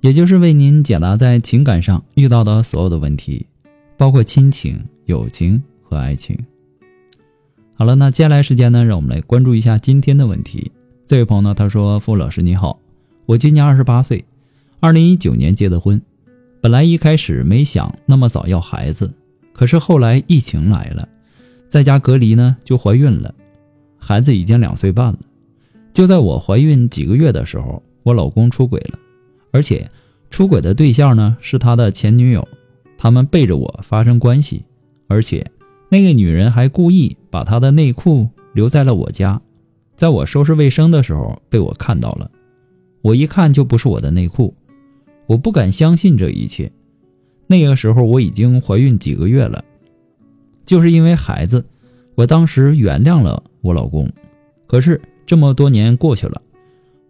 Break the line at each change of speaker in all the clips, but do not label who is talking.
也就是为您解答在情感上遇到的所有的问题，包括亲情、友情和爱情。好了，那接下来时间呢，让我们来关注一下今天的问题。这位朋友呢，他说：“傅老师你好，我今年二十八岁，二零一九年结的婚。”本来一开始没想那么早要孩子，可是后来疫情来了，在家隔离呢就怀孕了，孩子已经两岁半了。就在我怀孕几个月的时候，我老公出轨了，而且出轨的对象呢是他的前女友，他们背着我发生关系，而且那个女人还故意把她的内裤留在了我家，在我收拾卫生的时候被我看到了，我一看就不是我的内裤。我不敢相信这一切。那个时候我已经怀孕几个月了，就是因为孩子，我当时原谅了我老公。可是这么多年过去了，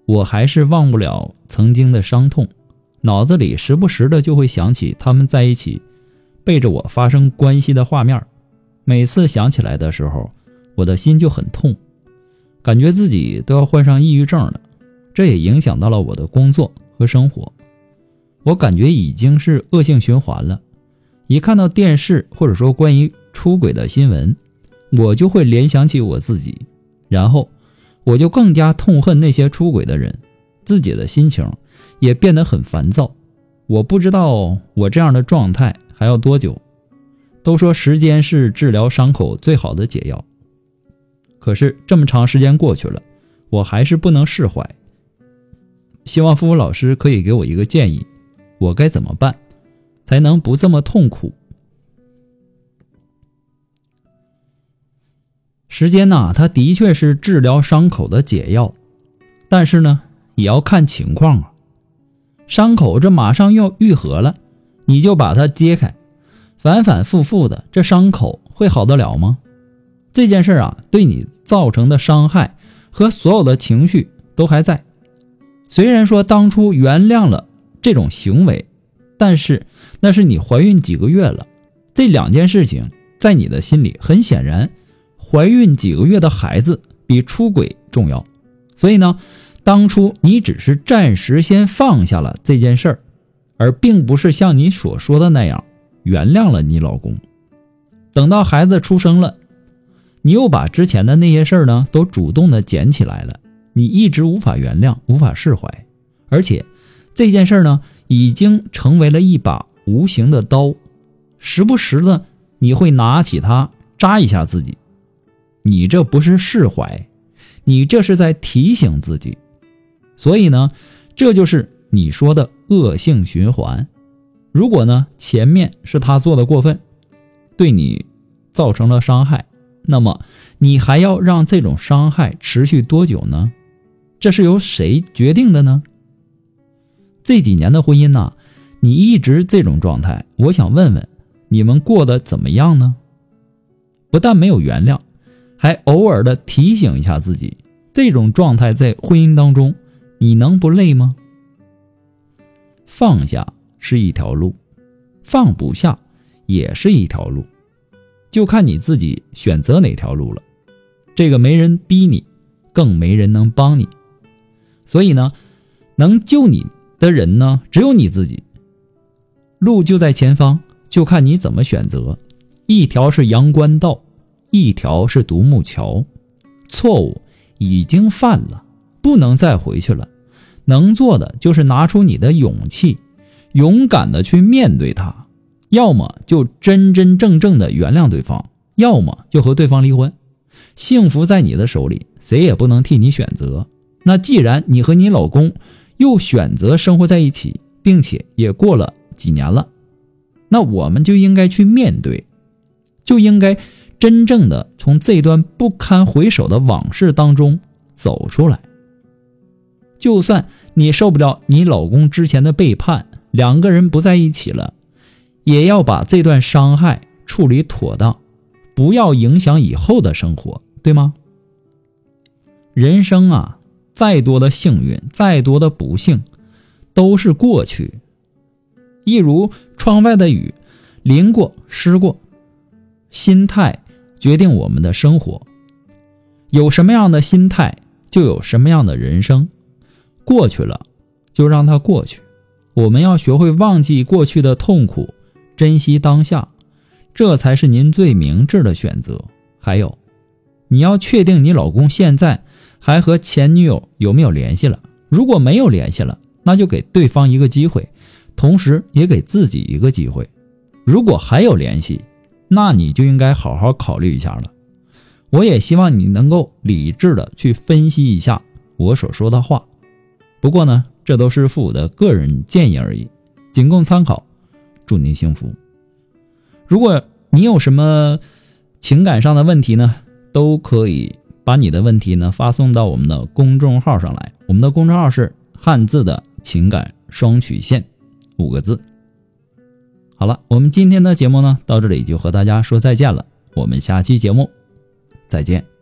我还是忘不了曾经的伤痛，脑子里时不时的就会想起他们在一起背着我发生关系的画面。每次想起来的时候，我的心就很痛，感觉自己都要患上抑郁症了。这也影响到了我的工作和生活。我感觉已经是恶性循环了，一看到电视或者说关于出轨的新闻，我就会联想起我自己，然后我就更加痛恨那些出轨的人，自己的心情也变得很烦躁。我不知道我这样的状态还要多久。都说时间是治疗伤口最好的解药，可是这么长时间过去了，我还是不能释怀。希望付付老师可以给我一个建议。我该怎么办，才能不这么痛苦？时间呐，它的确是治疗伤口的解药，但是呢，也要看情况啊。伤口这马上要愈合了，你就把它揭开，反反复复的，这伤口会好得了吗？这件事啊，对你造成的伤害和所有的情绪都还在。虽然说当初原谅了。这种行为，但是那是你怀孕几个月了，这两件事情在你的心里很显然，怀孕几个月的孩子比出轨重要，所以呢，当初你只是暂时先放下了这件事儿，而并不是像你所说的那样原谅了你老公。等到孩子出生了，你又把之前的那些事儿呢都主动的捡起来了，你一直无法原谅，无法释怀，而且。这件事呢，已经成为了一把无形的刀，时不时的你会拿起它扎一下自己。你这不是释怀，你这是在提醒自己。所以呢，这就是你说的恶性循环。如果呢，前面是他做的过分，对你造成了伤害，那么你还要让这种伤害持续多久呢？这是由谁决定的呢？这几年的婚姻呢，你一直这种状态，我想问问，你们过得怎么样呢？不但没有原谅，还偶尔的提醒一下自己，这种状态在婚姻当中，你能不累吗？放下是一条路，放不下也是一条路，就看你自己选择哪条路了。这个没人逼你，更没人能帮你，所以呢，能救你。的人呢，只有你自己。路就在前方，就看你怎么选择。一条是阳关道，一条是独木桥。错误已经犯了，不能再回去了。能做的就是拿出你的勇气，勇敢的去面对他。要么就真真正正的原谅对方，要么就和对方离婚。幸福在你的手里，谁也不能替你选择。那既然你和你老公。又选择生活在一起，并且也过了几年了，那我们就应该去面对，就应该真正的从这段不堪回首的往事当中走出来。就算你受不了你老公之前的背叛，两个人不在一起了，也要把这段伤害处理妥当，不要影响以后的生活，对吗？人生啊，再多的幸运，再多的不幸，都是过去。一如窗外的雨，淋过，湿过。心态决定我们的生活，有什么样的心态，就有什么样的人生。过去了，就让它过去。我们要学会忘记过去的痛苦，珍惜当下，这才是您最明智的选择。还有，你要确定你老公现在还和前女友有没有联系了。如果没有联系了，那就给对方一个机会，同时也给自己一个机会。如果还有联系，那你就应该好好考虑一下了。我也希望你能够理智的去分析一下我所说的话。不过呢，这都是父母的个人建议而已，仅供参考。祝您幸福。如果你有什么情感上的问题呢，都可以把你的问题呢发送到我们的公众号上来。我们的公众号是汉字的情感双曲线五个字。好了，我们今天的节目呢到这里就和大家说再见了。我们下期节目再见。